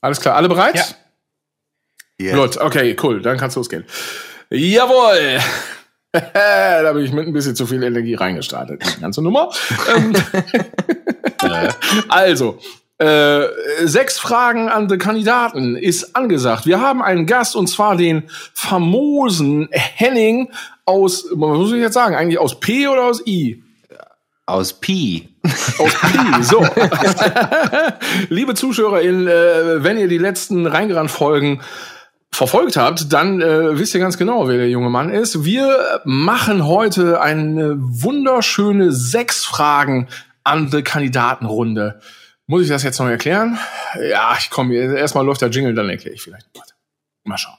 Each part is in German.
Alles klar, alle bereit? Ja. Yes. Gut, okay, cool, dann kann's losgehen. Jawohl! da bin ich mit ein bisschen zu viel Energie reingestartet, die ganze Nummer. Ähm, also, äh, sechs Fragen an die Kandidaten ist angesagt. Wir haben einen Gast und zwar den famosen Henning aus, was muss ich jetzt sagen, eigentlich aus P oder aus I? Aus Pi. Aus Pi, so. Liebe ZuschauerInnen, äh, wenn ihr die letzten Reingerannt-Folgen verfolgt habt, dann äh, wisst ihr ganz genau, wer der junge Mann ist. Wir machen heute eine wunderschöne sechs Fragen an die Kandidatenrunde. Muss ich das jetzt noch erklären? Ja, ich komme. Erstmal läuft der Jingle, dann erkläre ich vielleicht. Warte. Mal schauen.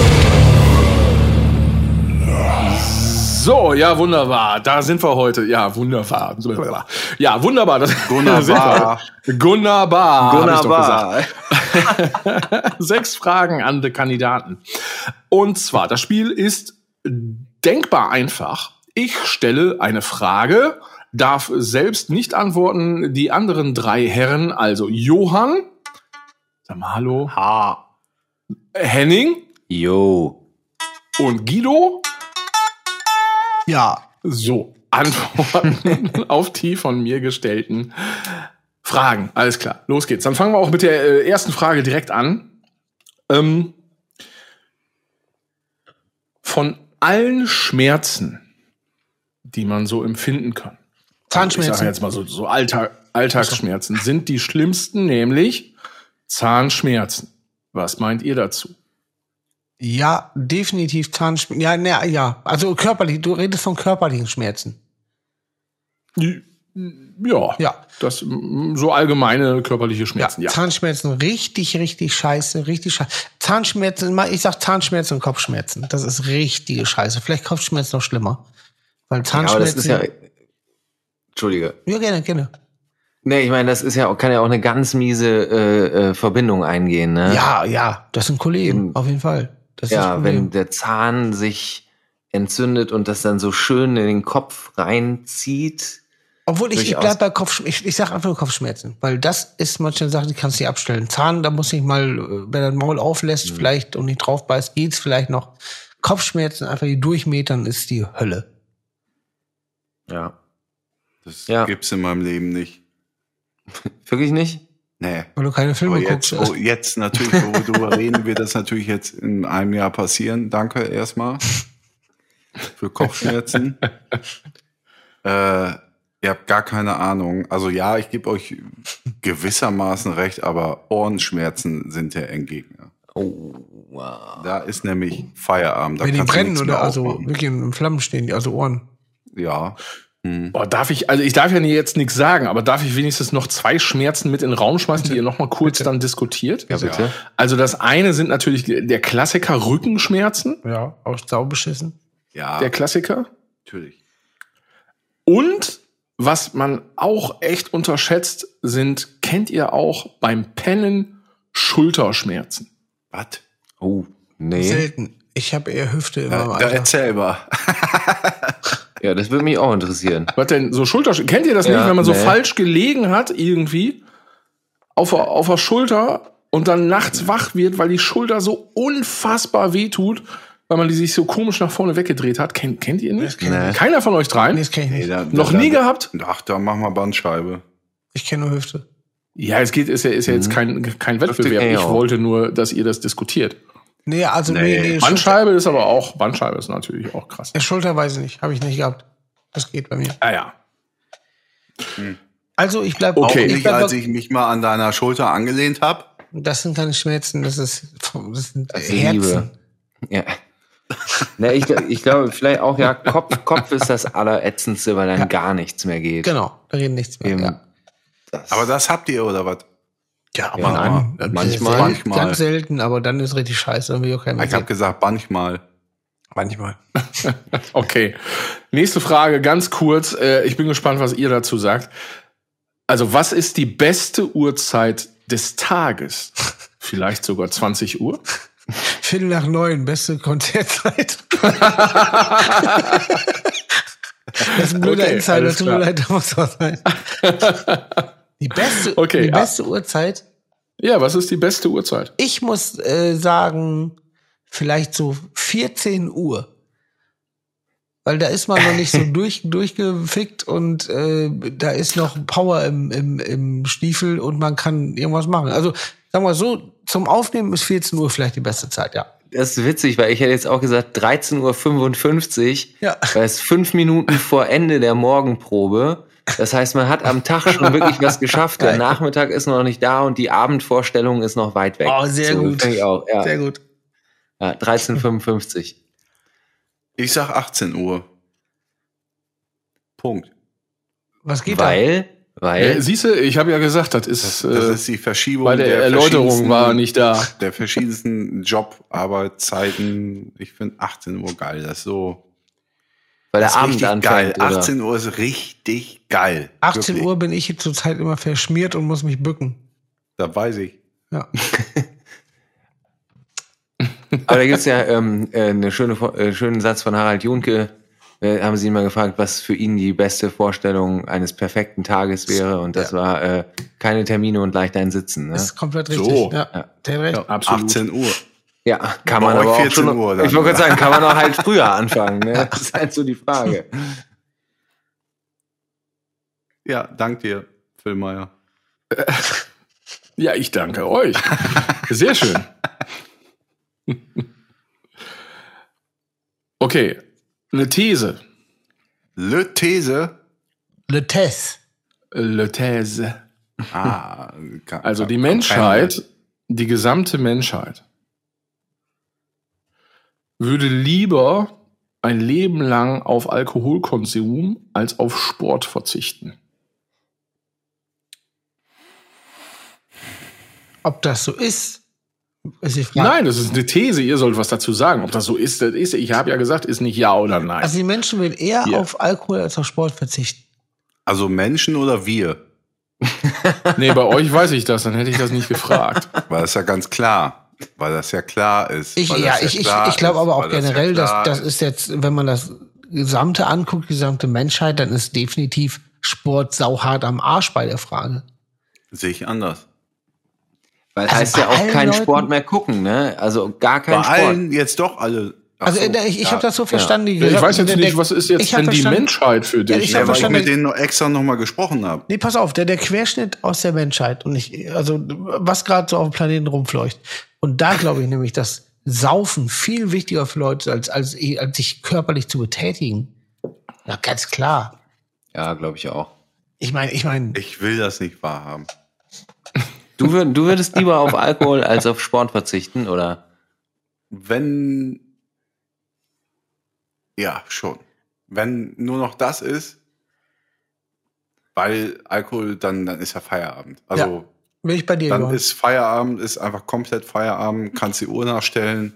So, ja, wunderbar. Da sind wir heute. Ja, wunderbar. Ja, wunderbar. Das Wunderbar. Wunderbar. Wunderbar. Sechs Fragen an die Kandidaten. Und zwar, das Spiel ist denkbar einfach. Ich stelle eine Frage, darf selbst nicht antworten. Die anderen drei Herren, also Johann, sag mal Hallo, Ha. Henning Jo. und Guido, Ja. so antworten auf die von mir gestellten Fragen. Alles klar, los geht's. Dann fangen wir auch mit der äh, ersten Frage direkt an. Ähm, von allen Schmerzen, die man so empfinden kann, ich Zahnschmerzen. sage jetzt mal so, so Alltag, Alltagsschmerzen, sind die schlimmsten, nämlich Zahnschmerzen. Was meint ihr dazu? Ja, definitiv Zahnschmerzen. Ja, ne, ja. Also körperlich, du redest von körperlichen Schmerzen. Ja, Ja. das so allgemeine körperliche Schmerzen. Ja, Zahnschmerzen richtig, richtig scheiße, richtig scheiße. Zahnschmerzen, mal- ich sag Zahnschmerzen und Kopfschmerzen. Das ist richtige Scheiße. Vielleicht Kopfschmerzen noch schlimmer. Weil Ja, aber Zahnschmerzen. das ist ja. Entschuldige. ja, gerne, gerne. Nee, ich meine, das ist ja auch, kann ja auch eine ganz miese äh, äh, Verbindung eingehen, ne? Ja, ja, das sind Kollegen, Eben. auf jeden Fall. Ja, wenn der Zahn sich entzündet und das dann so schön in den Kopf reinzieht. Obwohl ich, ich bleib bei Kopfschmerzen. Ich, ich sag einfach nur Kopfschmerzen. Weil das ist manchmal eine Sache, die kannst du nicht abstellen. Zahn, da muss ich mal, äh, wenn er den Maul auflässt, vielleicht und nicht drauf beißt, geht's vielleicht noch. Kopfschmerzen, einfach die durchmetern, ist die Hölle. Ja. Das Ja. gibt's in meinem Leben nicht. Wirklich nicht? Nee. Weil du keine Filme Aber jetzt, guckst. wo, jetzt natürlich, wo wir drüber reden, wird das natürlich jetzt in einem Jahr passieren. Danke erstmal für Kopfschmerzen. äh, ihr habt gar keine Ahnung. Also ja, ich gebe euch gewissermaßen recht, aber Ohrenschmerzen sind der Endgegner. Oh, wow. Da ist nämlich Feierabend. Da wenn die brennen oder also aufmachen. wirklich in Flammen stehen, die also Ohren. Ja. Hm. Boah, darf ich, also ich darf ja jetzt nichts sagen, aber darf ich wenigstens noch zwei Schmerzen mit in den Raum schmeißen, die ihr noch mal kurz dann diskutiert? Ja, bitte. Also das eine sind natürlich der Klassiker Rückenschmerzen, Ja, auch saubeschissen. Ja, der Klassiker. natürlich. Und was man auch echt unterschätzt, sind, kennt ihr auch beim Pennen Schulterschmerzen? Was? Oh, nee. Selten. Ich habe eher Hüfte immer im Da, erzähl mal. Ja, das würde mich auch interessieren. Was denn so Schulterschmerzen? Kennt ihr das Ja, nicht, wenn man so nee. falsch gelegen hat irgendwie auf, der- auf der Schulter und dann nachts wach wird, weil die Schulter so unfassbar weh tut, weil man die sich so komisch nach vorne weggedreht hat? Kennt, kennt ihr nicht? Nee. Keiner von euch dreien? Nee, das kenn ich nicht. da, Noch da, nie da, gehabt? Ach, da machen wir Bandscheibe. Ich kenne nur Hüfte. Ja, es geht, ist ja, ist ja jetzt kein, kein Wettbewerb. ich wollte nur, dass ihr das diskutiert. Nee, also nee, Nee. nee, Schulter, Bandscheibe ist aber auch, Bandscheibe ist natürlich auch krass. Ja, Schulter weiß ich nicht. Habe ich nicht gehabt. Das geht bei mir. Ah ja. Also ich bleib Okay. auch, ich Nicht, bleib als ich mich mal an deiner Schulter angelehnt habe. Das sind keine Schmerzen, das ist, das sind Das Herzen. Liebe. Ja. Ne, ich, ich glaube, vielleicht auch, ja, Kopf, Kopf ist das Allerätzendste, weil dann gar nichts mehr geht. Genau, da reden nichts mehr. Eben, Ja, das, Aber das habt ihr, oder was? Ja aber Ja, nein, manchmal. Selten, Manchmal. Ganz selten, aber dann ist richtig scheiße, dann will ich auch keiner Ich habe gesagt, manchmal. Manchmal. Okay. Nächste Frage, ganz kurz. Äh, Ich bin gespannt, was ihr dazu sagt. Also, was ist die beste Uhrzeit des Tages? Vielleicht sogar 20 Uhr? Viertel nach neun, beste Konzertzeit. das ist ein blöder Okay, Insider, tut mir leid, da muss was sein. Die beste, Okay, die ja. beste Uhrzeit, Ja, was ist die beste Uhrzeit? ich muss äh, sagen, vielleicht so 14 Uhr. Weil da ist man noch nicht so durch, durchgefickt und äh, da ist noch Power im, im, im Stiefel und man kann irgendwas machen. Also, sagen wir so, zum Aufnehmen ist 14 Uhr vielleicht die beste Zeit, ja. Das ist witzig, weil ich hätte jetzt auch gesagt 13.55 Uhr, Ja. weil es fünf Minuten vor Ende der Morgenprobe. Das heißt, man hat am Tag schon wirklich was geschafft. Der. Nachmittag ist noch nicht da und die Abendvorstellung ist noch weit weg. Oh, sehr gut. finde Ich auch. Ja, Sehr gut. ja 13.55 Ich sag 18 Uhr. Punkt. Was geht da? Weil, weil, Äh, Siehst du, ich habe ja gesagt, das ist, Das, äh, das ist die Verschiebung bei der, Erläuterung verschiedensten- war nicht da. Der verschiedensten Job, Arbeitszeiten. Ich finde 18 Uhr geil. Das ist so. Weil der das ist Abend richtig anfängt. geil. oder? 18 Uhr ist richtig geil. 18 Wirklich. Uhr bin ich zurzeit immer verschmiert und muss mich bücken. Da weiß ich. Ja. Aber da gibt's ja ähm, äh, eine schöne, äh, schönen Satz von Harald Junke. Äh, haben sie ihn mal gefragt, was für ihn die beste Vorstellung eines perfekten Tages wäre. Und das war äh, keine Termine und leicht ein Sitzen. Ne? Das ist komplett So. richtig. Ja. Ja. Der recht. Ja, absolut. 18 Uhr. Ja, kann man aber auch 14 schon. Uhr dann, ich wollte gerade sagen, kann man auch halt früher anfangen. Ne? Das ist halt so die Frage. Ja, dank dir, Phil Meyer. Ja, ich danke euch. Sehr schön. Okay, eine These. Le These. Le Tess. Le These. Ah, kann- Also die Menschheit, die gesamte Menschheit, würde lieber ein Leben lang auf Alkoholkonsum als auf Sport verzichten. Ob das so ist, ist die Frage. Nein, das ist eine These. Ihr sollt was dazu sagen. Ob das so ist, das ist. Ich habe ja gesagt, ist nicht ja oder nein. Also die Menschen würden eher Ja. auf Alkohol als auf Sport verzichten. Also Menschen oder wir? nee, bei euch weiß ich das. Dann hätte ich das nicht gefragt. Weil das ja ganz klar. Weil das ja klar ist. Ich, ja, das ich, ich, glaube aber auch weil das ja generell, dass das ist jetzt, wenn man das Gesamte anguckt, die gesamte Menschheit, dann ist definitiv Sport sauhart am Arsch bei der Frage. Sehe ich anders. Weil Also heißt bei ja auch allen kein Leuten- Sport mehr gucken, ne? Also gar Bei kein Sport. allen jetzt doch alle. Ach Also so, ich, ich ja. habe das so verstanden. die Ich gesagt- weiß jetzt der- nicht, was ist jetzt ich denn die Menschheit für Ja, dich? ich Ja, weil ich mit denen noch extra nochmal gesprochen habe. Nee, pass auf, der, der Querschnitt aus der Menschheit und ich, also was gerade so auf dem Planeten rumfleucht. Und da glaube ich nämlich, dass Saufen viel wichtiger für Leute als, als, als sich körperlich zu betätigen. Ja, ganz klar. Ja, glaube ich auch. Ich meine, ich meine, Ich will das nicht wahrhaben. Du, würd, du würdest lieber auf Alkohol als auf Sport verzichten, oder? Wenn. Ja, schon. Wenn nur noch das ist, weil Alkohol, dann, dann ist ja Feierabend. Also bin ich bei dir, dann Johann. ist Feierabend, ist einfach komplett Feierabend, kannst die Uhr nachstellen.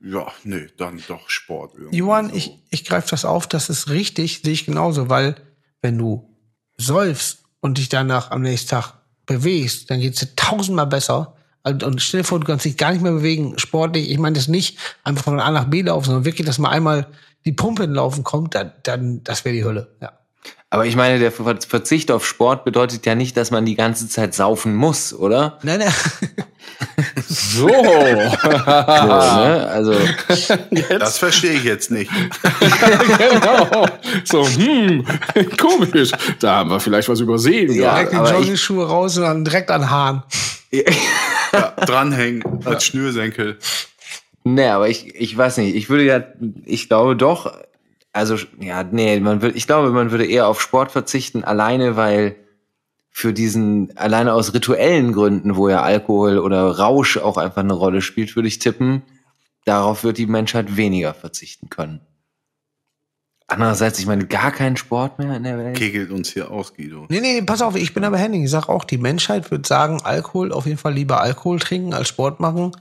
Ja, nee, dann doch Sport irgendwie. Johann, so. ich, ich greife das auf, das ist richtig, sehe ich genauso, weil wenn du säufst und dich danach am nächsten Tag bewegst, dann geht's dir tausendmal besser. Und und stell dir vor, du kannst dich gar nicht mehr bewegen, sportlich. Ich meine das nicht einfach von A nach B laufen, sondern wirklich, dass mal einmal die Pumpe in Laufen kommt, dann, dann das wäre die Hölle. Ja. Aber ich meine, der Ver- Verzicht auf Sport bedeutet ja nicht, dass man die ganze Zeit saufen muss, oder? Nein, nein. So. So, ne? Also, Das verstehe ich jetzt nicht. genau. So, hm, komisch. Da haben wir vielleicht was übersehen. Ja, direkt die Jogging-Schuhe raus und dann direkt an Haaren. Ja, dranhängen als Schnürsenkel. ne, aber ich, ich weiß nicht. Ich würde ja, ich glaube doch, also, ja, nee, man würde, ich glaube, man würde eher auf Sport verzichten, alleine, weil für diesen, alleine aus rituellen Gründen, wo ja Alkohol oder Rausch auch einfach eine Rolle spielt, würde ich tippen, darauf wird die Menschheit weniger verzichten können. Andererseits, ich meine, gar keinen Sport mehr in der Welt. Kegelt uns hier aus, Guido. Nee, nee, pass auf, ich bin aber Henning. Ich sag auch, die Menschheit wird sagen, Alkohol, auf jeden Fall lieber Alkohol trinken als Sport machen.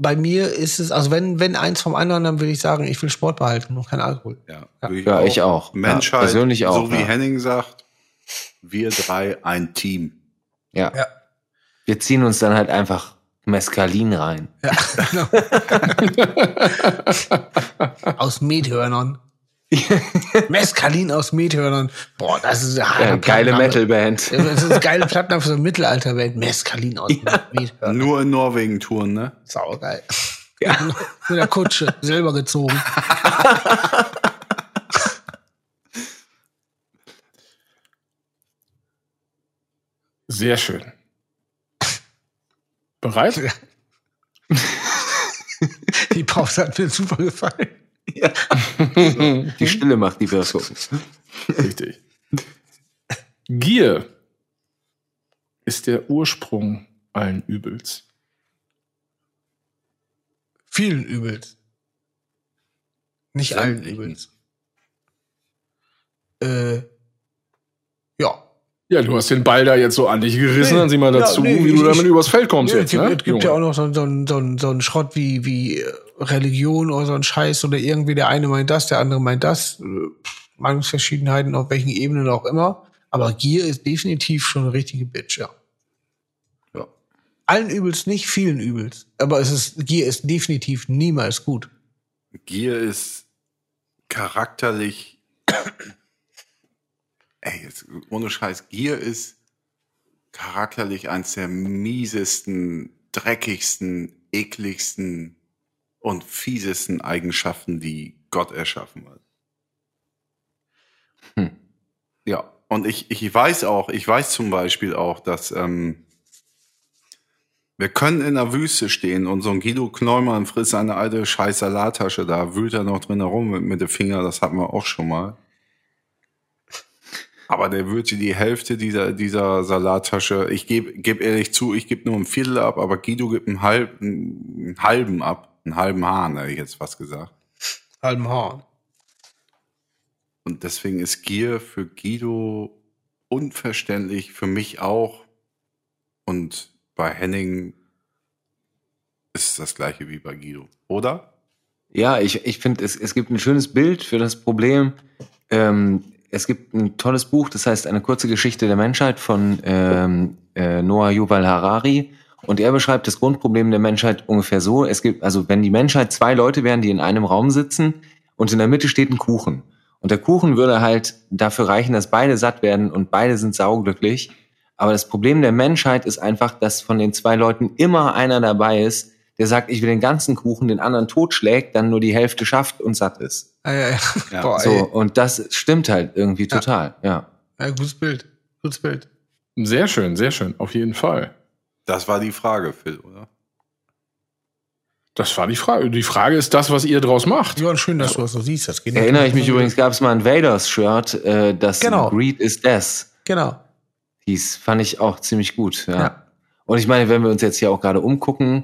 bei mir ist es, also wenn, wenn eins vom anderen, dann würde ich sagen, ich will Sport behalten und kein Alkohol. Ja, Ja. würde Ja, ich auch. Ja, Menschheit, persönlich auch, so wie ja. Henning sagt, wir drei ein Team. Ja. Ja. Wir ziehen uns dann halt einfach Mescalin rein. Ja, genau. aus Methörnern. Mescalin aus Methörnern. Boah, das ist ein harter Ja, geile. Metalband. Das ist eine geile Plattenname für so eine Mittelalterwelt. Mescalin aus Methörnern. Nur in Norwegen touren, ne? Saugeil. Ja. Mit der Kutsche, selber gezogen. Sehr schön. Bereit? Die Pause hat mir super gefallen. Die Stille macht die Wirkung. Richtig. Gier ist der Ursprung allen Übels. Vielen Übels. Nicht allen. Übels. Äh, ja. Ja, du hast den Ball da jetzt so an dich gerissen, Nee, dann sieh mal ja, dazu, nee, wie du ich- damit übers Feld kommst Ja, jetzt. es gibt, Ne? es gibt ja auch noch so, so, so, so einen Schrott wie, wie Religion oder so ein Scheiß oder irgendwie der eine meint das, der andere meint das. Äh, Meinungsverschiedenheiten auf welchen Ebenen auch immer. Aber Gier ist definitiv schon eine richtige Bitch, ja. Ja. Allen Übels nicht, vielen Übels. Aber es ist, Gier ist definitiv niemals gut. Gier ist charakterlich. Ey, jetzt, ohne Scheiß, Gier ist charakterlich eins der miesesten, dreckigsten, ekligsten und fiesesten Eigenschaften, die Gott erschaffen hat. Hm. Ja, und ich, ich weiß auch, ich weiß zum Beispiel auch, dass ähm, wir können in der Wüste stehen und so ein Guido Kneumann frisst eine alte scheiß Salattasche, da wühlt er noch drin herum mit, mit dem Finger, das hatten wir auch schon mal. Aber der würde die Hälfte dieser, dieser Salattasche, ich gebe geb ehrlich zu, ich gebe nur ein Viertel ab, aber Guido gibt einen, halb, einen halben ab, einen halben Hahn, hätte ich jetzt fast gesagt. Halben Horn. Und deswegen ist Gier für Guido unverständlich, für mich auch. Und bei Henning ist es das gleiche wie bei Guido, oder? Ja, ich, ich finde, es, es gibt ein schönes Bild für das Problem. Ähm, es gibt ein tolles Buch, das heißt Eine kurze Geschichte der Menschheit von ähm, äh, Noah Yuval Harari. Und er beschreibt das Grundproblem der Menschheit ungefähr so. Es gibt, also wenn die Menschheit zwei Leute wären, die in einem Raum sitzen und in der Mitte steht ein Kuchen. Und der Kuchen würde halt dafür reichen, dass beide satt werden und beide sind sauglücklich. Aber das Problem der Menschheit ist einfach, dass von den zwei Leuten immer einer dabei ist, der sagt, ich will den ganzen Kuchen, den anderen totschlägt, dann nur die Hälfte schafft und satt ist. Ah, ja, ja. Ja. Boah, So, ey. und das stimmt halt irgendwie Ja. total, ja. Ja, gutes Bild. Gutes Bild. Sehr schön, sehr schön, auf jeden Fall. Das war die Frage, Phil, oder? Das war die Frage. Die Frage ist das, was ihr draus macht. Ja, schön, dass du das so siehst. Das geht Erinnere ich mich übrigens, gab es mal ein Vaders-Shirt, äh, das Genau. Greed is Death Genau. hieß. Fand ich auch ziemlich gut, ja. Ja. Und ich meine, wenn wir uns jetzt hier auch gerade umgucken,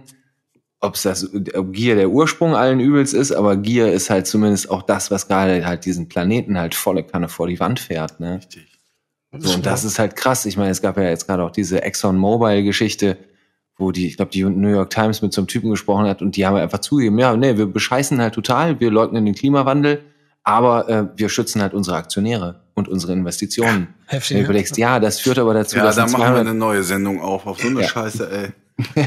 ob es das, ob Gier der Ursprung allen Übels ist, aber Gier ist halt zumindest auch das, was gerade halt diesen Planeten halt volle Kanne vor die Wand fährt, ne? Richtig. So, und das ist halt krass. Ich meine, es gab ja jetzt gerade auch diese ExxonMobil-Geschichte, wo die, ich glaube, die New York Times mit so einem Typen gesprochen hat und die haben einfach zugegeben, ja, nee, wir bescheißen halt total, wir leugnen den Klimawandel, aber äh, wir schützen halt unsere Aktionäre und unsere Investitionen. Heftig, Wenn du ne? überlegst, ja, das führt aber dazu, Ja, dass da in machen wir 200 eine neue Sendung auf, auf so eine Ja. Scheiße, ey.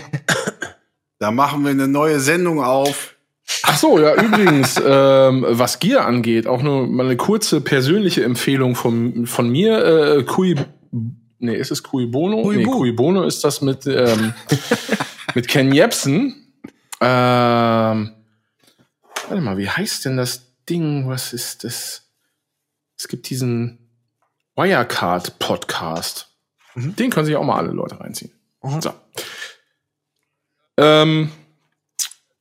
da machen wir eine neue Sendung auf. Ach so, ja, übrigens, ähm, was Gier angeht, auch nur mal eine kurze persönliche Empfehlung von, von mir. Äh, Cui, nee, ist es Cui Bono? Cui nee. Cui Bono ist das mit, ähm, mit Ken Jebsen. Ähm, warte mal, wie heißt denn das Ding? Was ist das? Es gibt diesen Wirecard-Podcast. Den können sich auch mal alle Leute reinziehen. Mhm. So. Ähm,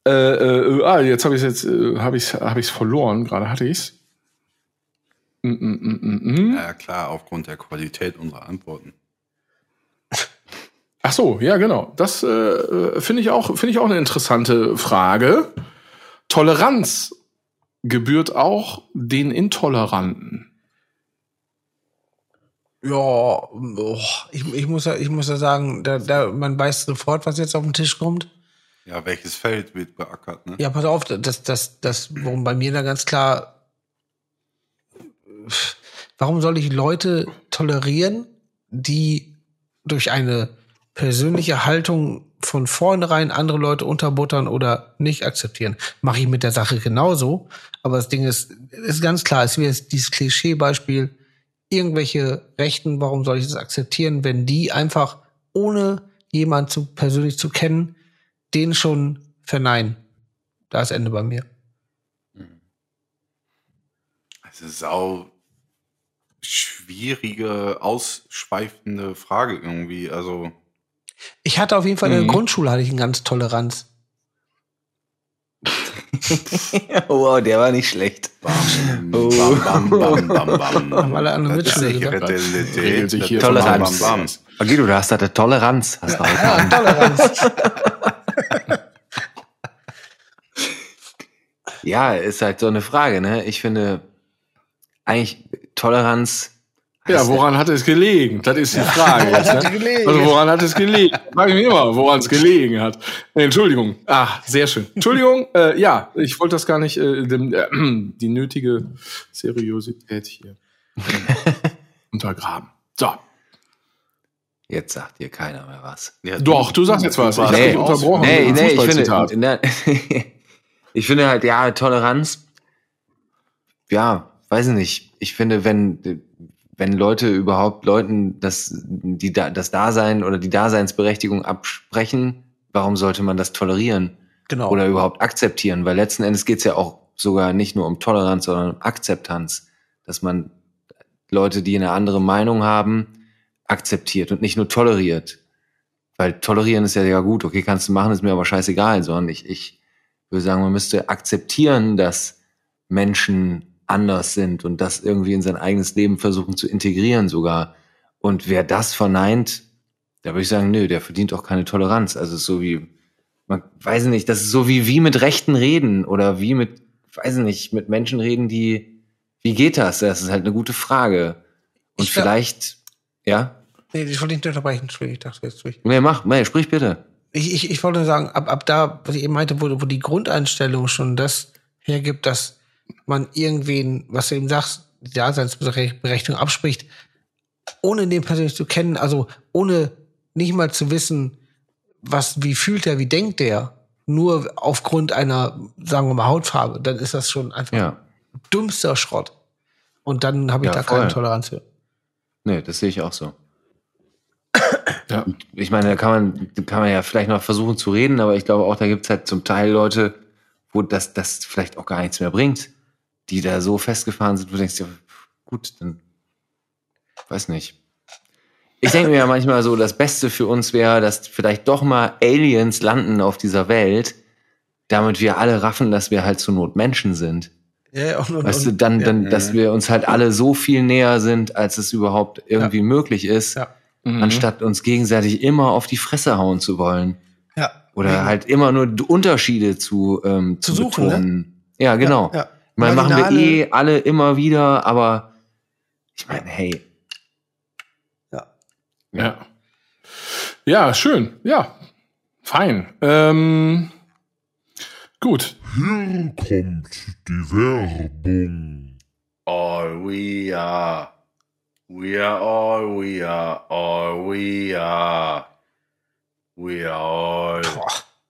äh, äh, ah, jetzt habe ich jetzt äh, habe ich habe ich verloren. Gerade hatte ich's. Mm, mm, mm, mm, mm. Ja, klar, aufgrund der Qualität unserer Antworten. Ach so, ja genau. Das äh, äh, finde ich auch finde ich auch eine interessante Frage. Toleranz gebührt auch den Intoleranten. Ja, ich, ich, muss ja, ich muss ja sagen, da, da, man weiß sofort, was jetzt auf den Tisch kommt. Ja, welches Feld wird beackert, ne? Ja, pass auf, das, das, das, worum bei mir da ganz klar, warum soll ich Leute tolerieren, die durch eine persönliche Haltung von vornherein andere Leute unterbuttern oder nicht akzeptieren? Mache ich mit der Sache genauso. Aber das Ding ist, ist ganz klar, es wäre dieses Klischeebeispiel, irgendwelche Rechten, warum soll ich das akzeptieren, wenn die einfach ohne jemand zu, persönlich zu kennen, den schon verneinen. Da ist Ende bei mir. Es ist auch schwierige, ausschweifende Frage irgendwie. Also. Ich hatte auf jeden Fall in der Grundschule hatte ich eine ganz Toleranz. wow, der war nicht schlecht. Bam, Oh. bam, bam, bam, bam, bam. Haben alle andere Mitschüler Toleranz. Bam, Bam. Guido, du hast da eine Toleranz. Hast du auch. Ja, Toleranz. Ja, ist halt so eine Frage, ne? Ich finde, eigentlich Toleranz. Ja, woran hat es gelegen? Das ist die Frage. Jetzt, hat ne? es gelegen? Also woran hat es gelegen? Frage ich mich immer, woran es gelegen hat. Entschuldigung. Ah, sehr schön. Entschuldigung. Äh, ja, ich wollte das gar nicht, äh, dem, äh, die nötige Seriosität hier untergraben. So. Jetzt sagt dir keiner mehr was. Ja, Doch, du sagst jetzt was. Ich Nee, dich unterbrochen. Nee, nee, ich finde, ne, ich finde halt, ja, Toleranz, ja, weiß ich nicht. Ich finde, wenn, wenn Leute überhaupt Leuten das, die, Da- das Dasein oder die Daseinsberechtigung absprechen, warum sollte man das tolerieren? Genau. oder überhaupt akzeptieren, weil letzten Endes geht's ja auch sogar nicht nur um Toleranz, sondern um Akzeptanz, dass man Leute, die eine andere Meinung haben, akzeptiert und nicht nur toleriert. Weil tolerieren ist ja, ja gut, okay, kannst du machen, ist mir aber scheißegal, sondern ich, ich würde sagen, man müsste akzeptieren, dass Menschen anders sind und das irgendwie in sein eigenes Leben versuchen zu integrieren sogar. Und wer das verneint, da würde ich sagen, nö, der verdient auch keine Toleranz. Also es ist so wie, man weiß nicht, das ist so wie, wie mit Rechten reden oder wie mit, weiß nicht, mit Menschen reden, die, wie geht das? Das ist halt eine gute Frage. Und Ich vielleicht, ja? Nee, ich wollte nicht unterbrechen. Entschuldigung, ich dachte jetzt durch. Nee, mach, nee, sprich bitte. Ich, ich, ich wollte nur sagen, ab, ab da, was ich eben meinte, wo, wo die Grundeinstellung schon das hergibt, dass man irgendwen, was du eben sagst, die Daseinsberechtigung abspricht, ohne den persönlich zu kennen, also ohne nicht mal zu wissen, was, wie fühlt er, wie denkt der, nur aufgrund einer, sagen wir mal, Hautfarbe, dann ist das schon einfach Ja. dümmster Schrott. Und dann habe ich Ja, da keine voll. Toleranz für. Nee, das sehe ich auch so. Ja. Ich meine, da kann man, da kann man ja vielleicht noch versuchen zu reden, aber ich glaube auch, da gibt's halt zum Teil Leute, wo das, das vielleicht auch gar nichts mehr bringt, die da so festgefahren sind, wo du denkst, ja, gut, dann weiß nicht. Ich denke mir ja manchmal so, das Beste für uns wäre, dass vielleicht doch mal Aliens landen auf dieser Welt, damit wir alle raffen, dass wir halt zur Not Menschen sind. Ja, und, und, Weißt du, und, dann, ja. dann, dass wir uns halt alle so viel näher sind, als es überhaupt irgendwie möglich ist, Ja. Mhm. anstatt uns gegenseitig immer auf die Fresse hauen zu wollen. Ja. Oder Ja. halt immer nur Unterschiede zu, ähm, Zu zu, suchen, ne? betonen. Ja, genau. Ja, ja. Ich meine, machen wir eh alle immer wieder, aber ich meine, hey, Ja. Ja, schön. Ja. Fein. Ähm, gut. Hier kommt die Werbung. All we are. We are all we are. All we are. We are all.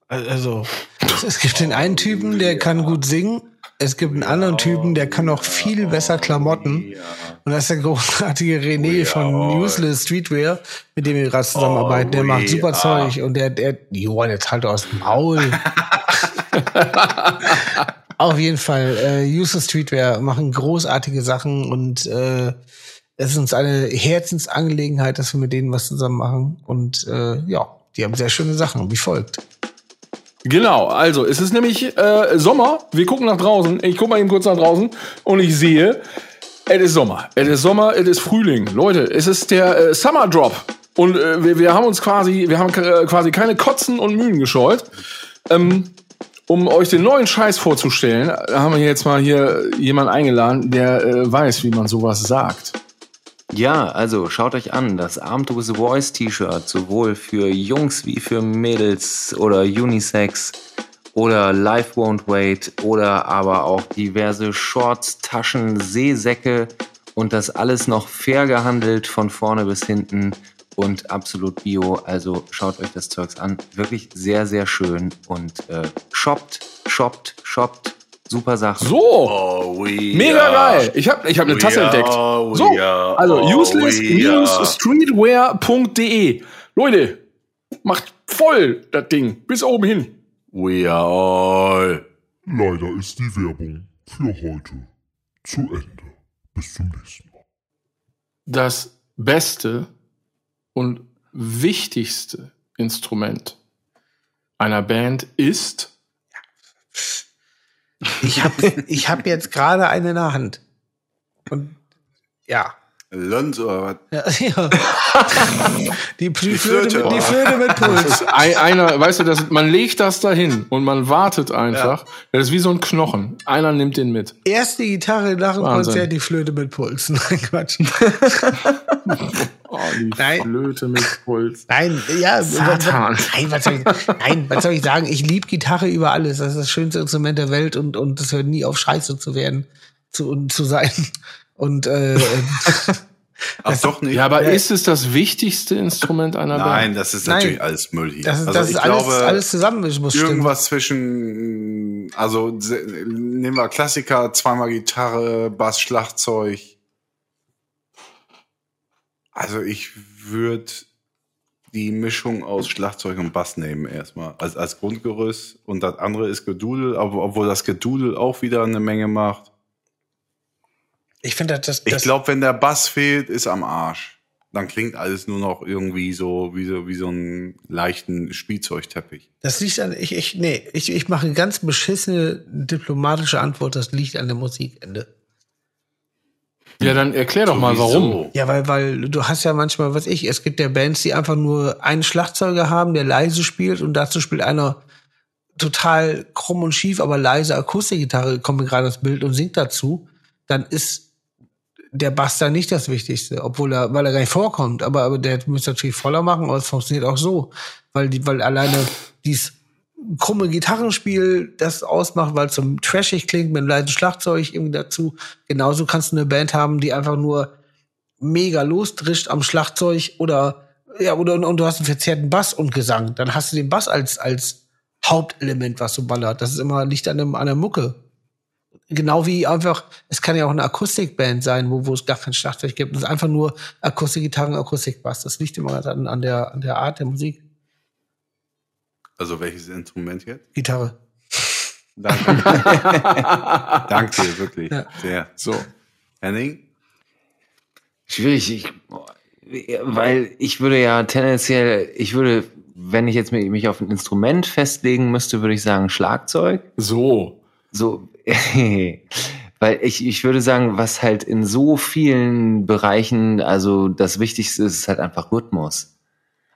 Also, es, es gibt den einen Typen, der kann gut singen. Es gibt einen anderen Typen, der kann noch viel besser Klamotten. Und das ist der großartige René von Useless Streetwear, mit dem wir gerade zusammenarbeiten. Der macht super Zeug und der, der, Johann, jetzt halt aus dem Maul. Auf jeden Fall, äh, Useless Streetwear machen großartige Sachen und äh, es ist uns eine Herzensangelegenheit, dass wir mit denen was zusammen machen. Und äh, ja, die haben sehr schöne Sachen, wie folgt. Genau, also es ist nämlich äh, Sommer. Wir gucken nach draußen. Ich gucke mal eben kurz nach draußen und ich sehe, es ist Sommer. Es ist Sommer, es ist Frühling. Leute, es ist der äh, Summer Drop. Und äh, wir, wir haben uns quasi, wir haben äh, quasi keine Kotzen und Mühen gescheut. Ähm, um euch den neuen Scheiß vorzustellen, haben wir jetzt mal hier jemanden eingeladen, der äh, weiß, wie man sowas sagt. Ja, also schaut euch an, das Armed with a Voice T-Shirt, sowohl für Jungs wie für Mädels oder Unisex oder Life Won't Wait oder aber auch diverse Shorts, Taschen, Seesäcke und das alles noch fair gehandelt von vorne bis hinten und absolut bio. Also schaut euch das Zeugs an. Wirklich sehr, sehr schön und äh, shoppt, shoppt, shoppt. Super Sache. So, Oh, we mega are- geil. Ich habe ich hab eine Tasse are- entdeckt. So, are- also oh, useless-streetwear.de. Leute, macht voll das Ding bis oben hin. We are all. Leider ist die Werbung für heute zu Ende. Bis zum nächsten Mal. Das beste und wichtigste Instrument einer Band ist Ich habe ich hab jetzt gerade eine in der Hand. Und ja. Lönz oder was? ja, ja. Die, die, Flöte. Flöte, mit, die Flöte mit Puls. ein, einer, weißt du, das, man legt das dahin und man wartet einfach. Das ist wie so ein Knochen. Einer nimmt den mit. Erste Gitarre nach dem. Konzert, die Flöte mit Puls. Nein, Quatsch. Oh, die Nein. Flöte mit Puls. Nein, ja. Satan. Was, nein, was soll ich, nein, was soll ich sagen? Ich liebe Gitarre über alles. Das ist das schönste Instrument der Welt und, und das hört nie auf Scheiße zu werden, zu, und zu sein. Und äh, Ach doch nicht. Ja, aber ist es das wichtigste Instrument einer Nein, Band? das ist Nein. natürlich alles Müll hier. das ist, also das ich ist alles, glaube, alles zusammen muss stimmen. irgendwas zwischen, also nehmen wir Klassiker, zweimal Gitarre, Bass, Schlagzeug. Also ich würde die Mischung aus Schlagzeug und Bass nehmen erstmal als, als Grundgerüst und das andere ist Gedudel, obwohl das Gedudel auch wieder eine Menge macht. Ich finde, das, Ich das, glaube, wenn der Bass fehlt, ist am Arsch. Dann klingt alles nur noch irgendwie so wie so, wie so einen leichten Spielzeugteppich. das liegt an, ich, ich, nee, ich, ich mache eine ganz beschissene diplomatische Antwort, das liegt an der Musik. Ende. Ja, dann erklär doch mal, Sowieso. warum. Ja, weil, weil du hast ja manchmal, was ich, es gibt ja Bands, die einfach nur einen Schlagzeuger haben, der leise spielt und dazu spielt einer total krumm und schief, aber leise Akustikgitarre, kommt mir gerade das Bild und singt dazu, dann ist der Bass da nicht das Wichtigste, obwohl er, weil er gar nicht vorkommt, aber, aber der müsste natürlich voller machen, aber es funktioniert auch so, weil die, weil alleine dies krumme Gitarrenspiel das ausmacht, weil es so trashig klingt mit einem leisen Schlagzeug irgendwie dazu. Genauso kannst du eine Band haben, die einfach nur mega losdrischt am Schlagzeug oder ja oder und du hast einen verzerrten Bass und Gesang, dann hast du den Bass als als Hauptelement, was so ballert. Das ist immer liegt an, dem, an der Mucke. Genau wie einfach, es kann ja auch eine Akustikband sein, wo, wo es gar kein Schlagzeug gibt. Es ist einfach nur Akustikgitarren, Akustikbass. Das liegt immer an, an, der, an der Art der Musik. Also welches Instrument jetzt? Gitarre. Danke. Danke wirklich. Ja. Sehr. So. Henning? Schwierig, ich, weil ich würde ja tendenziell, ich würde, wenn ich jetzt mich mich auf ein Instrument festlegen müsste, würde ich sagen Schlagzeug. So. So, weil ich, ich würde sagen, was halt in so vielen Bereichen, also das Wichtigste ist, ist halt einfach Rhythmus.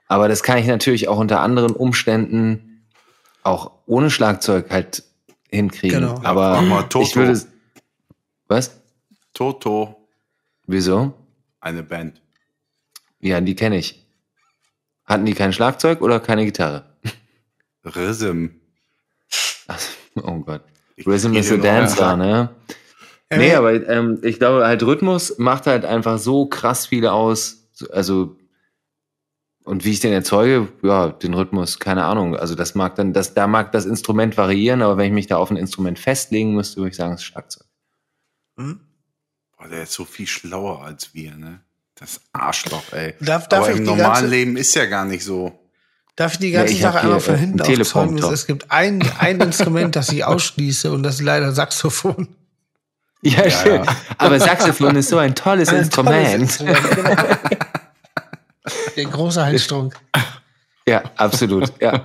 Aber das kann ich natürlich auch unter anderen Umständen auch ohne Schlagzeug halt hinkriegen. Genau. Aber mach mal Toto. ich würde, was? Toto, Wieso? eine Band. Ja, die kenne ich. Hatten die kein Schlagzeug oder keine Gitarre? Rhythm. Ach, oh Gott. Ich Rhythm is a Dancer, ne? Äh, Nee, aber ähm, ich glaube, halt Rhythmus macht halt einfach so krass viel aus. Also, und wie ich den erzeuge, ja, den Rhythmus, keine Ahnung. Also das mag dann, das, da mag das Instrument variieren, aber wenn ich mich da auf ein Instrument festlegen müsste, würde ich sagen, es ist Schlagzeug. Hm? Boah, der ist so viel schlauer als wir, ne? Das Arschloch, ey. Darf- darf Aber ich im normalen ganze- Leben ist ja gar nicht so. Darf ich die ganze Ja, Sache einmal von hinten aufzäumen? Teleprompter. Es gibt ein, ein Instrument, das ich ausschließe und das ist leider Saxophon. Ja, schön. ja. Aber Saxophon ist so ein tolles Ein Instrument. tolles Instrument, genau. Der große Heinz Strunk. Ja, absolut. Ja.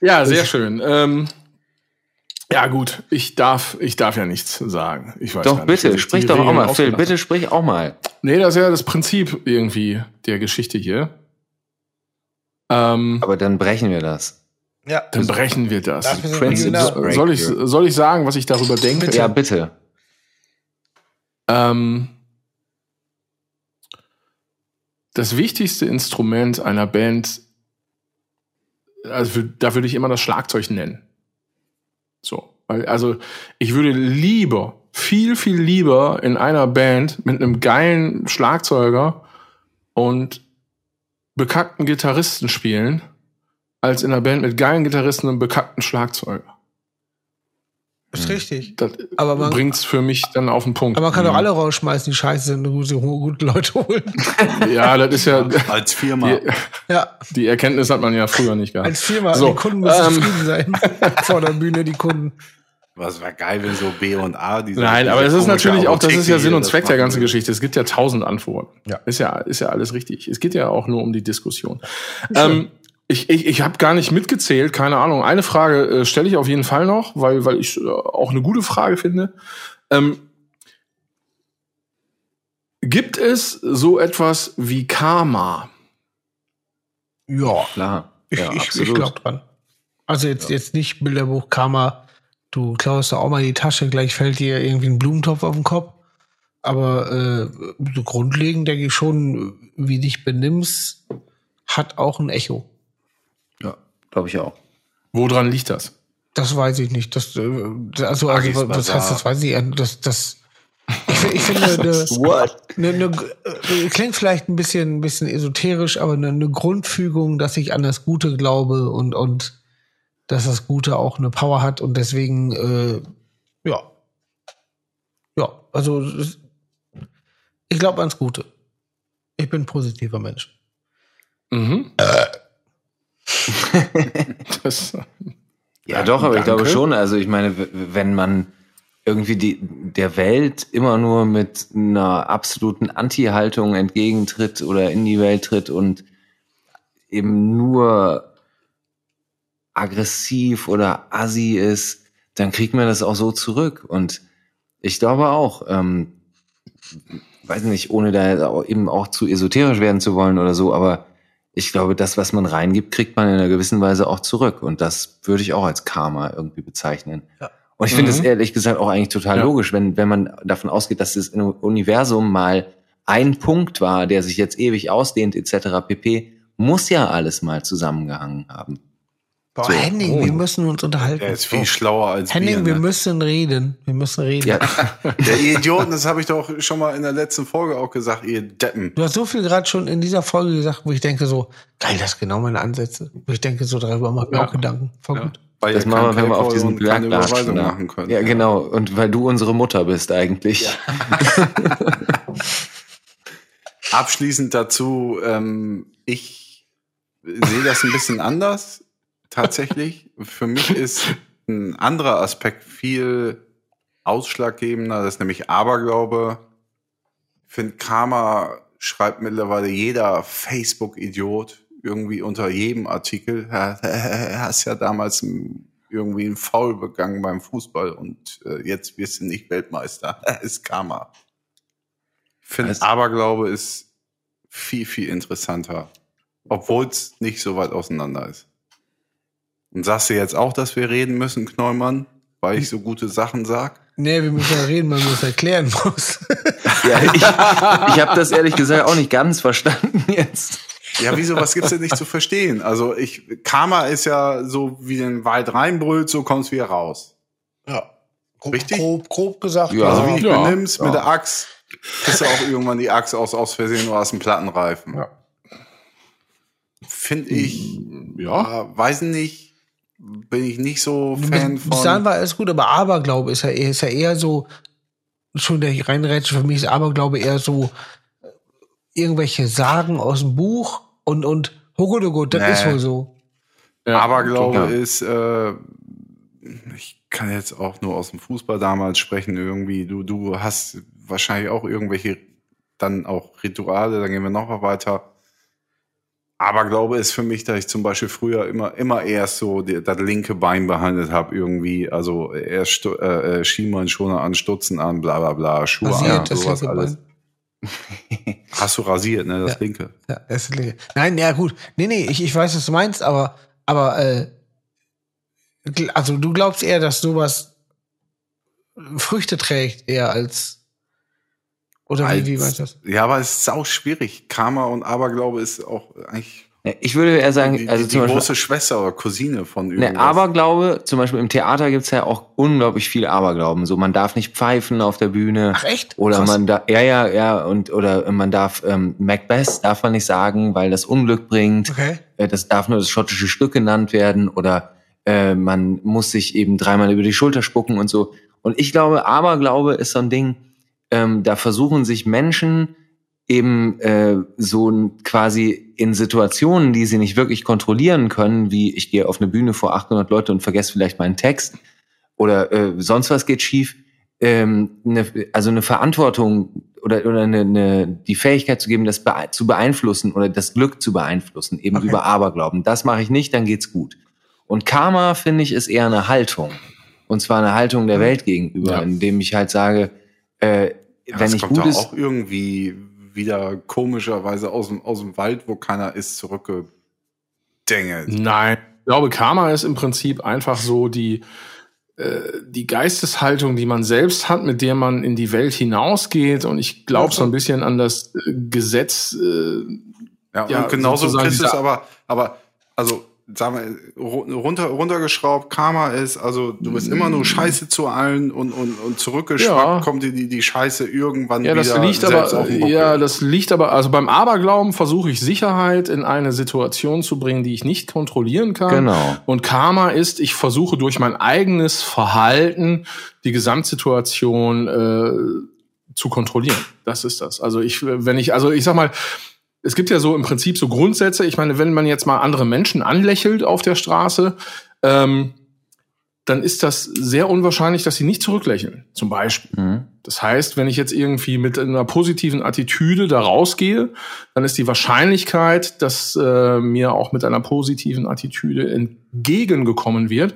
Ja, sehr schön. Ähm, ja, gut, ich darf, ich darf ja nichts sagen. Ich weiß Doch, nicht, bitte, sich sprich doch auch mal, Phil, bitte sprich auch mal. Nee, das ist ja das Prinzip irgendwie der Geschichte hier. Ähm, Aber dann brechen wir das. Ja. Dann brechen wir das. Soll, ich, soll ich sagen, was ich darüber denke? Bitte. Ja, bitte. Ähm, das wichtigste Instrument einer Band, also da würde ich immer das Schlagzeug nennen. So. Also ich würde lieber, viel, viel lieber in einer Band mit einem geilen Schlagzeuger und bekackten Gitarristen spielen, als in einer Band mit geilen Gitarristen und bekackten Schlagzeuger. Ist richtig. Das Aber man- bringt's für mich dann auf den Punkt. Aber man kann doch alle rausschmeißen, die scheiße sind und gute, gute Leute holen. Ja, das ist ja, Als Firma. die, Ja, die Erkenntnis hat man ja früher nicht gehabt. als Firma, So, die Kunden müssen ähm, zufrieden sein. Vor der Bühne, die Kunden. Was wäre geil, wenn so B und A diese Nein, diese aber das ist natürlich auch, das ist ja Sinn und Zweck der ganzen. Geschichte. Es gibt ja tausend Antworten. Ja. Ist ja, ist ja alles richtig. Es geht ja auch nur um die Diskussion. Ähm, ich ich, ich habe gar nicht mitgezählt, keine Ahnung. Eine Frage äh, stelle ich auf jeden Fall noch, weil, weil ich äh, auch eine gute Frage finde. Ähm, gibt es so etwas wie Karma? Ja, Klar. ich, ja, ich, ich glaube dran. Also jetzt, jetzt nicht Bilderbuch Karma, du klaust da auch mal die Tasche, gleich fällt dir irgendwie ein Blumentopf auf den Kopf. Aber äh, so grundlegend denke ich schon, wie dich benimmst, hat auch ein Echo. ja, glaube ich auch. Woran liegt das? Das weiß ich nicht. Das, äh, also, also Bazaar. heißt das? Weiß ich. äh, Das, das, ich, ich finde, eine, eine, eine, äh, klingt vielleicht ein bisschen, ein bisschen esoterisch, aber eine, eine Grundfügung, dass ich an das Gute glaube und, und dass das Gute auch eine Power hat und deswegen, äh, ja. Ja, also ich glaube ans Gute. Ich bin ein positiver Mensch. Mhm. das, Ja, doch, aber ich danke. glaube schon. Also ich meine, wenn man irgendwie die, der Welt immer nur mit einer absoluten Anti-Haltung entgegentritt oder in die Welt tritt und eben nur aggressiv oder assi ist, dann kriegt man das auch so zurück. Und ich glaube auch, ähm, weiß nicht, ohne da eben auch zu esoterisch werden zu wollen oder so, aber ich glaube, das, was man reingibt, kriegt man in einer gewissen Weise auch zurück. Und das würde ich auch als Karma irgendwie bezeichnen. Ja. Und ich finde es Mhm. ehrlich gesagt auch eigentlich total Ja. logisch, wenn, wenn man davon ausgeht, dass das Universum mal ein Punkt war, der sich jetzt ewig ausdehnt, etc. pp., muss ja alles mal zusammengehangen haben. Boah, So. Henning, Oh. wir müssen uns unterhalten. Der ist viel Oh. schlauer als Henning, wir. wir Ne? müssen reden. Wir müssen reden. Ja, Der ihr Idioten, das habe ich doch schon mal in der letzten Folge auch gesagt, ihr Deppen. Du hast so viel gerade schon in dieser Folge gesagt, wo ich denke so, geil, das sind genau meine Ansätze. Wo ich denke so, darüber mache ich mir Ja. auch Gedanken. Voll Ja. gut. Weil das machen wir, wenn wir auf diesen Berg machen können. Ja, genau. Und weil du unsere Mutter bist eigentlich. Abschließend dazu, ähm, ich sehe das ein bisschen anders. Tatsächlich. Für mich ist ein anderer Aspekt viel ausschlaggebender, das ist nämlich Aberglaube. Ich finde, Karma schreibt mittlerweile jeder Facebook-Idiot irgendwie unter jedem Artikel. Hast ja damals irgendwie einen Foul begangen beim Fußball und äh, jetzt wirst du nicht Weltmeister. ist Karma. Ich finde, Was? Aberglaube ist viel, viel interessanter. Obwohl es nicht so weit auseinander ist. Und sagst du jetzt auch, dass wir reden müssen, Kneumann, weil ich so gute Sachen sag? Nee, wir müssen ja reden, weil man es erklären muss. Ja, ich, ich habe das ehrlich gesagt auch nicht ganz verstanden jetzt. Ja, wieso, was gibt's denn nicht zu verstehen? Also ich, Karma ist ja so, wie den Wald reinbrüllt, so kommt's wieder raus. ja. Grob, Richtig? Grob, grob gesagt. Ja. Also wie ich Ja. benimmst Ja. mit der Axt, kriegst du auch irgendwann die Axt aus, aus Versehen oder aus dem Plattenreifen. Ja. Finde ich, ja. äh, weiß nicht, bin ich nicht so Fan bis, bis dahin von. war alles gut, aber Aberglaube ist ja, eher- ist ja eher so, schon der ich reinrätsche, für mich ist Aberglaube eher so äh, irgendwelche Sagen aus dem Buch und, und, gut, das Nee. ist wohl so. ja. Aberglaube Ja. ist, äh, ich kann jetzt auch nur aus dem Fußball damals sprechen, irgendwie, du, du hast wahrscheinlich auch irgendwelche dann auch Rituale, dann gehen wir noch mal weiter. Aberglaube ist für mich, dass ich zum Beispiel früher immer, immer erst so die, das linke Bein behandelt habe, irgendwie, also erst äh, äh, Schienbeinschoner an, Stutzen an, bla bla bla, Schuhe Rasiert, an, sowas linke alles. Hast du rasiert, ne, das Ja. linke. Ja, das le- Nein, ja gut. Nee, nee, ich, ich weiß, was du meinst, aber, aber äh, also du glaubst eher, dass sowas Früchte trägt, eher als Oder wie, wie Als- meinst du das? Ja, aber es ist sau schwierig. Karma und Aberglaube ist auch eigentlich Ja, Ich würde eher sagen, die, also die, zum die Beispiel, große Schwester oder Cousine von Ne, irgendwas. Aberglaube, zum Beispiel im Theater gibt's ja auch unglaublich viel Aberglauben. So, man darf nicht pfeifen auf der Bühne. Ach echt? Oder Krass. man da, ja, ja, ja, und oder man darf ähm, Macbeth darf man nicht sagen, weil das Unglück bringt. Okay. Äh, das darf nur das schottische Stück genannt werden oder äh, man muss sich eben dreimal über die Schulter spucken und so. Und ich glaube, Aberglaube ist so ein Ding, ähm, da versuchen sich Menschen eben äh, so quasi in Situationen, die sie nicht wirklich kontrollieren können, wie ich gehe auf eine Bühne vor 800 Leute und vergesse vielleicht meinen Text oder äh, sonst was geht schief, ähm, eine, also eine Verantwortung oder, oder eine, eine, die Fähigkeit zu geben, das bee zu beeinflussen oder das Glück zu beeinflussen, eben Okay. über Aberglauben. Das mache ich nicht, dann geht's gut. Und Karma, finde ich, ist eher eine Haltung. Und zwar eine Haltung der Welt gegenüber, Ja. indem ich halt sage, äh, ja, wenn das ich kommt doch Gutes, auch irgendwie wieder komischerweise aus dem, aus dem Wald, wo keiner ist, zurückgedengelt. Nein. Ich glaube, Karma ist im Prinzip einfach so die, äh, die Geisteshaltung, die man selbst hat, mit der man in die Welt hinausgeht. Und ich glaube so ein bisschen an das äh, Gesetz. Äh, Ja, Ja, und genauso sozusagen Christus, dieser- aber, aber, also, sagen wir, ru- runter, runtergeschraubt, Karma ist, also, du bist immer nur Scheiße zu allen und, und, und zurückgeschwappt Ja. kommt dir die, die Scheiße irgendwann ja, das wieder liegt selbst aber, ja, das liegt aber, also beim Aberglauben versuche ich Sicherheit in eine Situation zu bringen, die ich nicht kontrollieren kann. Genau. Und Karma ist, ich versuche durch mein eigenes Verhalten die Gesamtsituation äh, zu kontrollieren. Das ist das. Also ich, wenn ich, also ich sag mal, es gibt ja so im Prinzip so Grundsätze. Ich meine, wenn man jetzt mal andere Menschen anlächelt auf der Straße, ähm, dann ist das sehr unwahrscheinlich, dass sie nicht zurücklächeln, zum Beispiel. Mhm. Das heißt, wenn ich jetzt irgendwie mit einer positiven Attitüde da rausgehe, dann ist die Wahrscheinlichkeit, dass äh, mir auch mit einer positiven Attitüde entgegengekommen wird,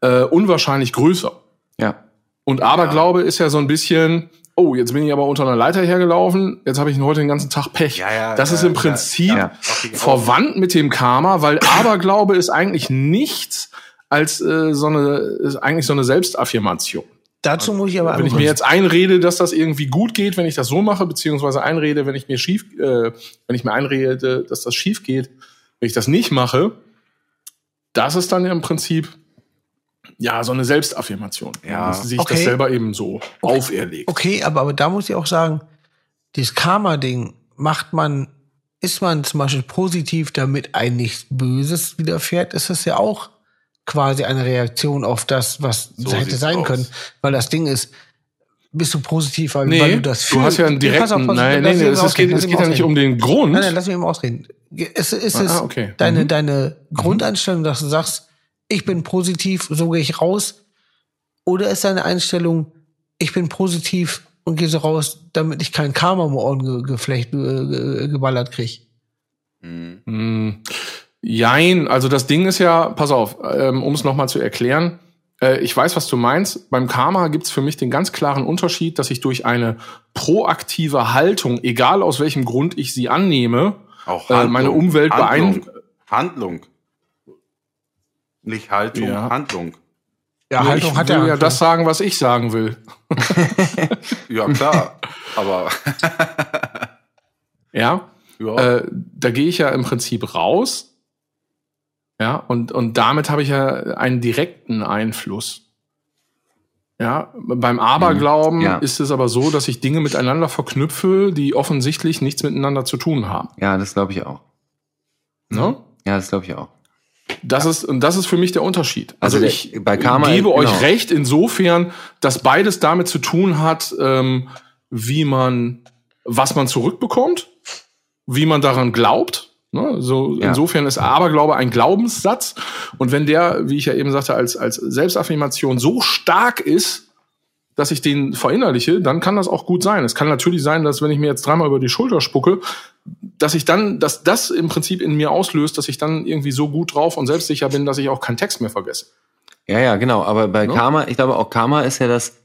äh, unwahrscheinlich größer. Ja. Und Aberglaube ist ja so ein bisschen, oh, jetzt bin ich aber unter einer Leiter hergelaufen, jetzt habe ich heute den ganzen Tag Pech. Ja, ja, das ja, ist im ja, Prinzip ja. verwandt mit dem Karma, weil Aberglaube ist eigentlich nichts als äh, so eine, ist eigentlich so eine Selbstaffirmation. Dazu muss ich aber Wenn ich mir jetzt einrede, dass das irgendwie gut geht, wenn ich das so mache, beziehungsweise einrede, wenn ich mir schief, äh, wenn ich mir einrede, dass das schief geht, wenn ich das nicht mache, das ist dann im Prinzip ja so eine Selbstaffirmation. Ja. Dass sich Okay. das selber eben so auferlegt. Okay, aber, aber da muss ich auch sagen, dieses Karma-Ding macht man, ist man zum Beispiel positiv, damit ein nichts Böses widerfährt, ist es ja auch quasi eine Reaktion auf das, was So hätte sein aus. können. Weil das Ding ist, bist du positiv, weil, Nee, weil du das du hast ja einen direkten, nein, nee, eben es, geht, es geht ja nicht um den Grund. Nein, nein, lass mich eben ausreden. Es ist es ah, okay. deine, Mhm. deine Grundeinstellung, dass du sagst, ich bin positiv, so gehe ich raus? Oder ist deine Einstellung, ich bin positiv und gehe so raus, damit ich kein Karma im Ohren ge geflecht, äh, ge geballert krieg? Mhm. Hm, Jein, also das Ding ist ja, pass auf, ähm, um es nochmal zu erklären, äh, ich weiß, was du meinst. Beim Karma gibt's für mich den ganz klaren Unterschied, dass ich durch eine proaktive Haltung, egal aus welchem Grund ich sie annehme, Auch äh, meine Umwelt Handlung. beein- Handlung. Nicht Haltung, Ja. Handlung. Ja, Nur Haltung ich hat will er. ja das sagen, was ich sagen will. Ja, klar. aber Ja, ja. äh, da gehe ich ja im Prinzip raus. Ja, und, und damit habe ich ja einen direkten Einfluss. Ja, beim Aberglauben Mhm. Ja. ist es aber so, dass ich Dinge miteinander verknüpfe, die offensichtlich nichts miteinander zu tun haben. Ja, das glaube ich auch. Ne? Ja, das glaube ich auch. Das ist, und das ist für mich der Unterschied. Also, Also der- ich bei Karma- gebe euch genau. recht insofern, dass beides damit zu tun hat, ähm, wie man, was man zurückbekommt, wie man daran glaubt. Ne? So, Ja. Insofern ist Aberglaube ein Glaubenssatz. Und wenn der, wie ich ja eben sagte, als, als Selbstaffirmation so stark ist, dass ich den verinnerliche, dann kann das auch gut sein. Es kann natürlich sein, dass wenn ich mir jetzt dreimal über die Schulter spucke, dass ich dann, dass das im Prinzip in mir auslöst, dass ich dann irgendwie so gut drauf und selbstsicher bin, dass ich auch keinen Text mehr vergesse. Ja, ja, genau. Aber bei Ne? Karma, ich glaube auch Karma ist ja das,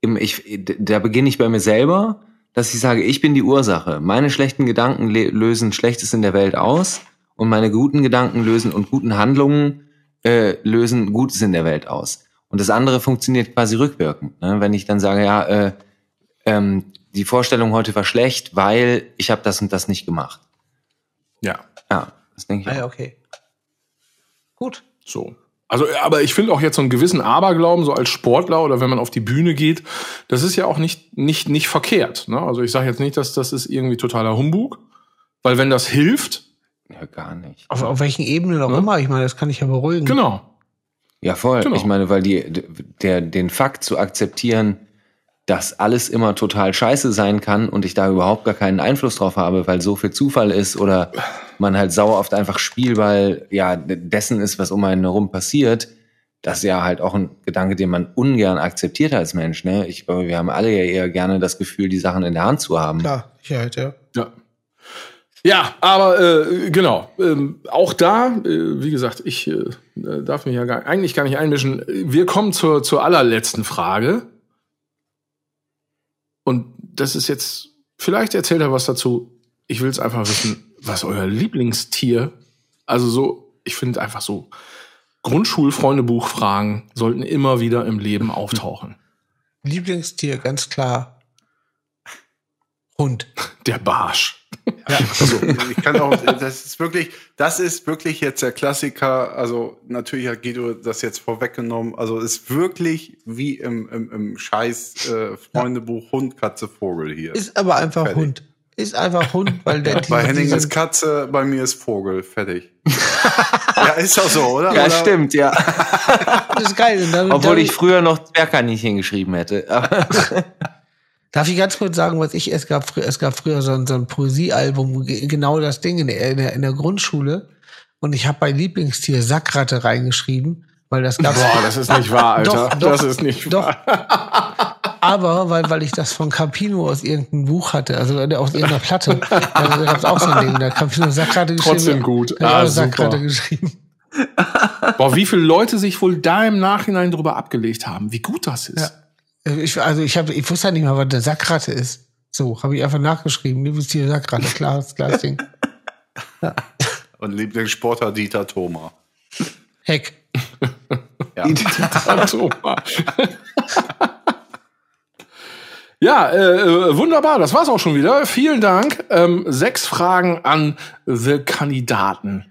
im- ich, da beginne ich bei mir selber, dass ich sage, ich bin die Ursache. Meine schlechten Gedanken lösen Schlechtes in der Welt aus und meine guten Gedanken lösen und guten Handlungen äh, lösen Gutes in der Welt aus. Und das andere funktioniert quasi rückwirkend. Ne? Wenn ich dann sage, ja, äh, ähm, die Vorstellung heute war schlecht, weil ich habe das und das nicht gemacht. Ja, Ja, das denke ich Ah, ja, auch. okay. Gut. so. Also, aber ich finde auch jetzt so einen gewissen Aberglauben, so als Sportler oder wenn man auf die Bühne geht, das ist ja auch nicht, nicht, nicht verkehrt. Ne? Also ich sage jetzt nicht, dass das ist irgendwie totaler Humbug, weil wenn das hilft, Ja, gar nicht. Auf, auf welchen Ebenen auch Ja. immer, ich meine, das kann ich ja beruhigen. genau. Ja, voll. Genau. Ich meine, weil die, der, den Fakt zu akzeptieren, dass alles immer total scheiße sein kann und ich da überhaupt gar keinen Einfluss drauf habe, weil so viel Zufall ist oder man halt sauer oft einfach Spielball ja, dessen ist, was um einen herum passiert, das ist ja halt auch ein Gedanke, den man ungern akzeptiert als Mensch. Ne? Ich glaube, wir haben alle ja eher gerne das Gefühl, die Sachen in der Hand zu haben. Klar, Sicherheit, ja. Ja. Ja, aber äh, genau. Ähm, auch da, äh, wie gesagt, ich äh, darf mich ja gar, eigentlich gar nicht einmischen. Wir kommen zur, zur allerletzten Frage. Und das ist jetzt, vielleicht erzählt er was dazu. Ich will es einfach wissen, was euer Lieblingstier, also so, ich finde einfach so, Grundschulfreundebuchfragen sollten immer wieder im Leben auftauchen. Lieblingstier, ganz klar. Hund. Der Barsch. Also, ich kann auch, das ist wirklich, das ist wirklich jetzt der Klassiker. Also, natürlich hat Guido das jetzt vorweggenommen. Also, ist wirklich wie im, im, im Scheiß äh, Freundebuch Hund, Katze, Vogel hier. Ist aber einfach Fertig. Hund. Ist einfach Hund, weil der bei Henning ist Katze, bei mir ist Vogel. Fertig. ja, ist doch so, oder? Ja, oder? stimmt, ja. das ist geil. Damit, Obwohl damit, ich früher noch Zwergkaninchen geschrieben hätte. Darf ich ganz kurz sagen, was ich, es gab, es gab früher so ein, so ein Poesiealbum, ge- genau das Ding in der, in der, in der Grundschule. Und ich habe bei Lieblingstier Sackratte reingeschrieben, weil das gab's. Boah, das ist nicht wahr, Alter. Doch, doch, das ist nicht doch. wahr. Aber weil, weil ich das von Campino aus irgendeinem Buch hatte, also aus irgendeiner Platte, da gab es auch so ein Ding, da Campino Sackratte geschrieben. Trotzdem gut. Ah. Sackratte geschrieben. Boah, wie viele Leute sich wohl da im Nachhinein drüber abgelegt haben, wie gut das ist. Ja. Ich, also ich, hab, ich wusste ja nicht mal, was eine Sackratte ist. So, habe ich einfach nachgeschrieben. Lieblingstier Sackratte, klares, klares Ding. Und Lieblingssportler Dieter Thoma. Heck. Ja. Thomas. Ja, äh, wunderbar. Das war's auch schon wieder. Vielen Dank. Ähm, sechs Fragen an the Kandidaten.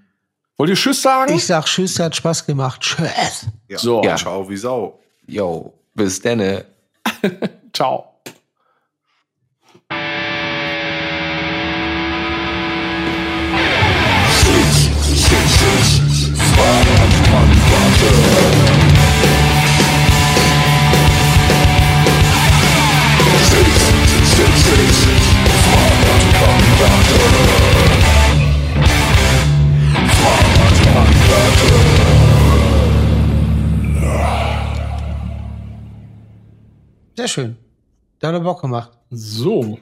Wollt ihr Tschüss sagen? Ich sag Tschüss, hat Spaß gemacht. Tschüss. Ja. So. Ja. Ciao wie Sau. yo, bis denne. Ciao. Sehr schön. Da hat er Bock gemacht. So.